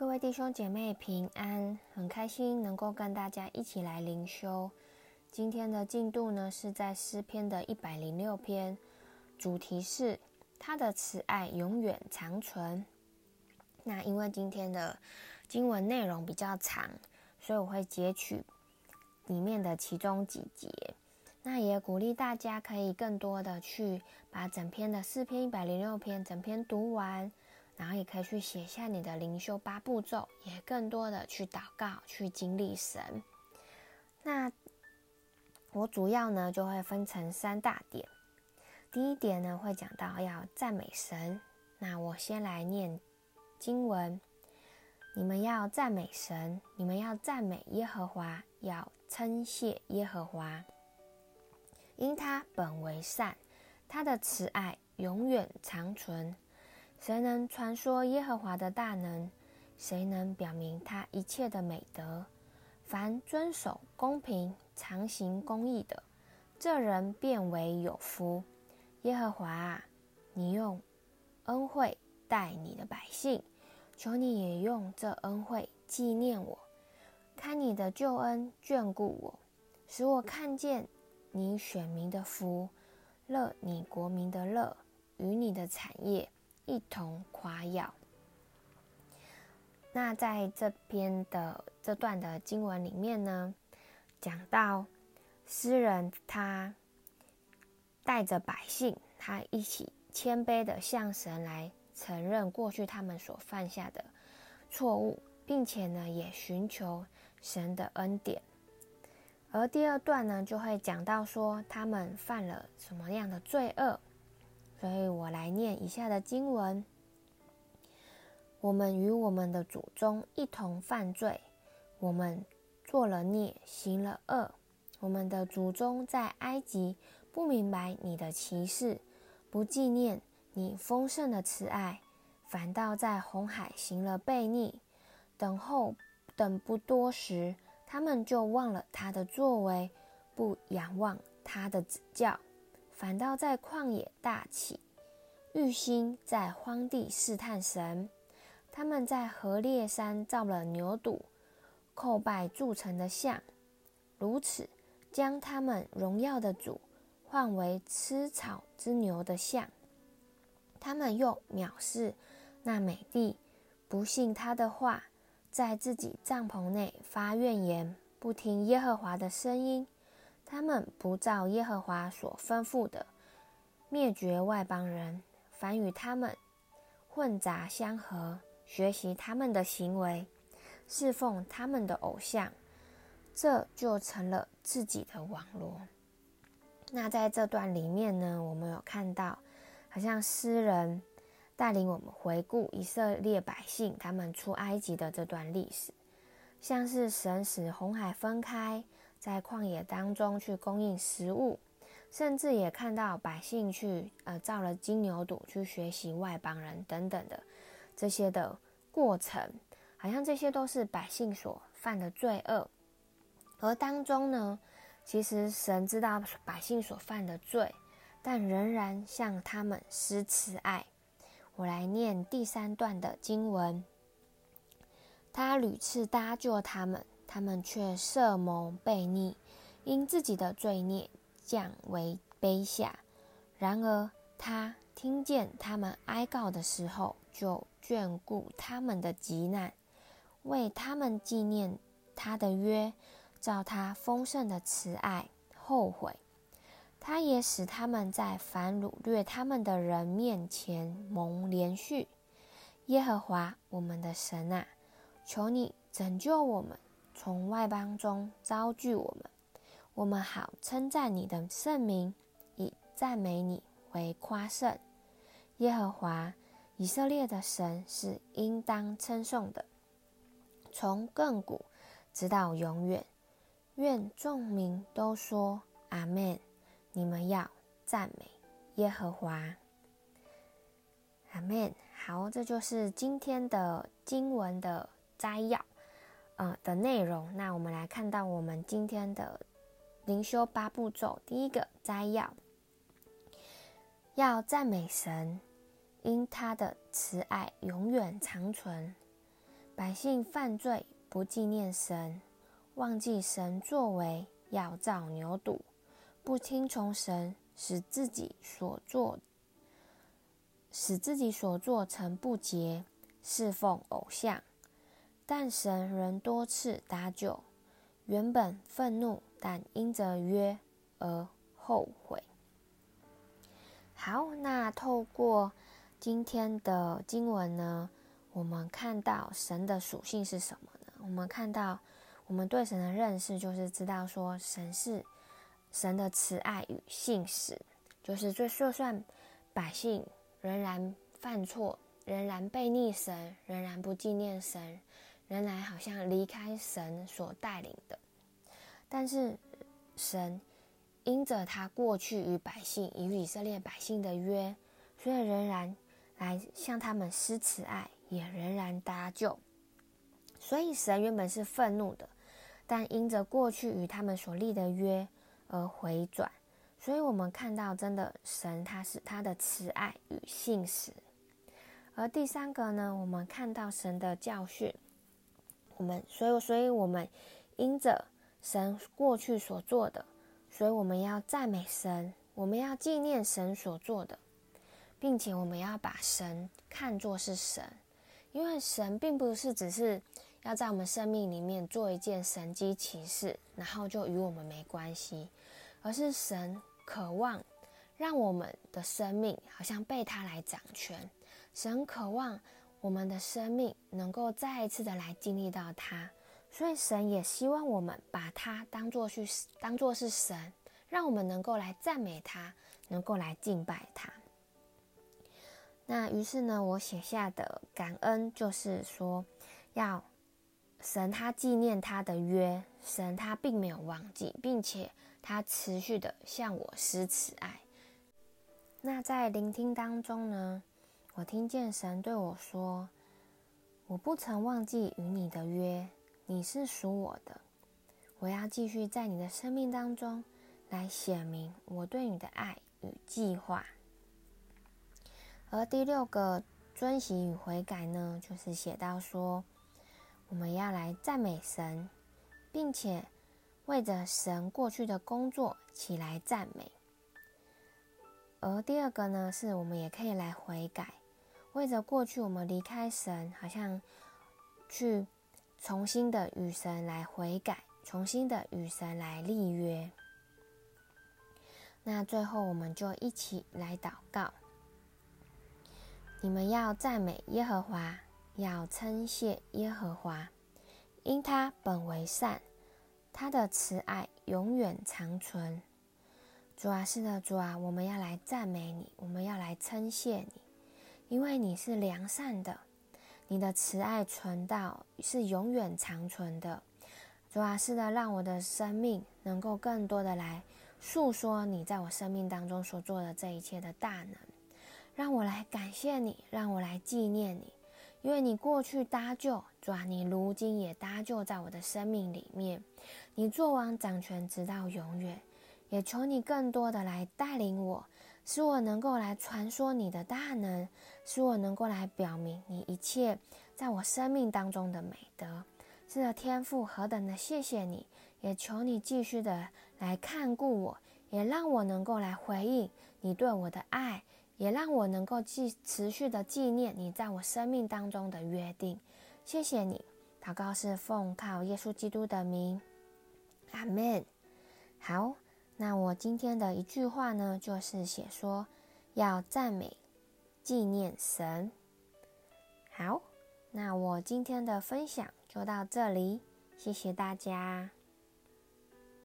各位弟兄姐妹平安，很开心能够跟大家一起来灵修。今天的进度呢，是在诗篇的一百零六篇，主题是他的慈爱永远长存。那因为今天的经文内容比较长，所以我会截取里面的其中几节。那也鼓励大家可以更多的去把整篇的诗篇一百零六篇整篇读完。然后也可以去写下你的灵修八步骤，也更多的去祷告，去经历神。那我主要呢就会分成三大点。第一点呢会讲到要赞美神。那我先来念经文：你们要赞美神，你们要赞美耶和华，要称谢耶和华，因他本为善，他的慈爱永远长存。谁能传说耶和华的大能？谁能表明他一切的美德？凡遵守公平、常行公义的，这人便为有福。耶和华啊，你用恩惠待你的百姓，求你也用这恩惠纪念我，看你的救恩眷顾我，使我看见你选民的福，乐你国民的乐，与你的产业。一同夸耀。那在这篇的这段的经文里面呢，讲到诗人他带着百姓，他一起谦卑的向神来承认过去他们所犯下的错误，并且呢也寻求神的恩典。而第二段呢，就会讲到说他们犯了什么样的罪恶。所以我来念以下的经文：我们与我们的祖宗一同犯罪，我们作了孽，行了恶。我们的祖宗在埃及不明白你的奇事，不纪念你丰盛的慈爱，反倒在红海行了悖逆。等候等不多时，他们就忘了他的作为，不仰望他的指教。反倒在旷野大起，郁心在荒地试探神。他们在何烈山造了牛犊，叩拜铸成的像，如此将他们荣耀的主换为吃草之牛的像。他们又藐视那美帝，不信他的话，在自己帐篷内发怨言，不听耶和华的声音。他们不照耶和华所吩咐的，灭绝外邦人，反与他们混杂相合，学习他们的行为，侍奉他们的偶像，这就成了自己的网络。那在这段里面呢，我们有看到，好像诗人带领我们回顾以色列百姓他们出埃及的这段历史，像是神使红海分开。在旷野当中去供应食物，甚至也看到百姓去呃造了金牛犊去学习外邦人等等的这些的过程，好像这些都是百姓所犯的罪恶。而当中呢，其实神知道百姓所犯的罪，但仍然向他们施慈爱。我来念第三段的经文：他屡次搭救他们。他们却设谋悖逆，因自己的罪孽降为卑下。然而他听见他们哀告的时候，就眷顾他们的急难，为他们纪念他的约，照他丰盛的慈爱后悔。他也使他们在反掳掠他们的人面前蒙怜恤。耶和华我们的神啊，求你拯救我们。从外邦中招聚我们，我们好称赞你的圣名，以赞美你为夸胜。耶和华以色列的神是应当称颂的，从亘古直到永远。愿众民都说阿们。你们要赞美耶和华。阿们。好，这就是今天的经文的摘要。呃的内容，那我们来看到我们今天的灵修八步骤。第一个摘要，要赞美神，因他的慈爱永远长存。百姓犯罪，不纪念神，忘记神作为，要造牛犊，不听从神，使自己所做，使自己所做成不洁，侍奉偶像。但神仍多次搭救，原本愤怒，但因着约而后悔。好，那透过今天的经文呢，我们看到神的属性是什么呢？我们看到，我们对神的认识就是知道说，神是神的慈爱与信实，就是最就算百姓仍然犯错，仍然背逆神，仍然不纪念神。原来好像离开神所带领的，但是神因着他过去与百姓与以色列百姓的约，所以仍然来向他们施慈爱，也仍然搭救。所以神原本是愤怒的，但因着过去与他们所立的约而回转。所以我们看到，真的神他是他的慈爱与信实。而第三个呢，我们看到神的教训。我们所以，所以我们因着神过去所做的，所以我们要赞美神，我们要纪念神所做的，并且我们要把神看作是神，因为神并不是只是要在我们生命里面做一件神迹奇事，然后就与我们没关系，而是神渴望让我们的生命好像被他来掌权，神渴望。我们的生命能够再一次的来经历到他，所以神也希望我们把他当作是当作是神，让我们能够来赞美他，能够来敬拜他。那于是呢，我写下的感恩就是说，要神他纪念他的约，神他并没有忘记，并且他持续的向我施慈爱。那在聆听当中呢，我听见神对我说：“我不曾忘记与你的约，你是属我的。我要继续在你的生命当中来显明我对你的爱与计划。”而第六个遵行与悔改呢，就是写到说，我们要来赞美神，并且为着神过去的工作起来赞美。而第二个呢，是我们也可以来悔改。为着过去我们离开神，好像去重新的与神来悔改，重新的与神来立约。那最后我们就一起来祷告：你们要赞美耶和华，要称谢耶和华，因他本为善，他的慈爱永远长存。主啊，是的，主啊，我们要来赞美你，我们要来称谢你。因为你是良善的，你的慈爱存到是永远长存的。主啊，是的，让我的生命能够更多的来诉说你在我生命当中所做的这一切的大能，让我来感谢你，让我来纪念你，因为你过去搭救，主啊，你如今也搭救在我的生命里面，你做王掌权直到永远，也求你更多的来带领我。使我能够来传说你的大能，使我能够来表明你一切在我生命当中的美德。是的，天父何等的谢谢你，也求你继续的来看顾我，也让我能够来回应你对我的爱，也让我能够继持续的纪念你在我生命当中的约定。谢谢你，祷告是奉靠耶稣基督的名，阿门。好。那我今天的一句话呢，就是写说要赞美、纪念神。好，那我今天的分享就到这里，谢谢大家。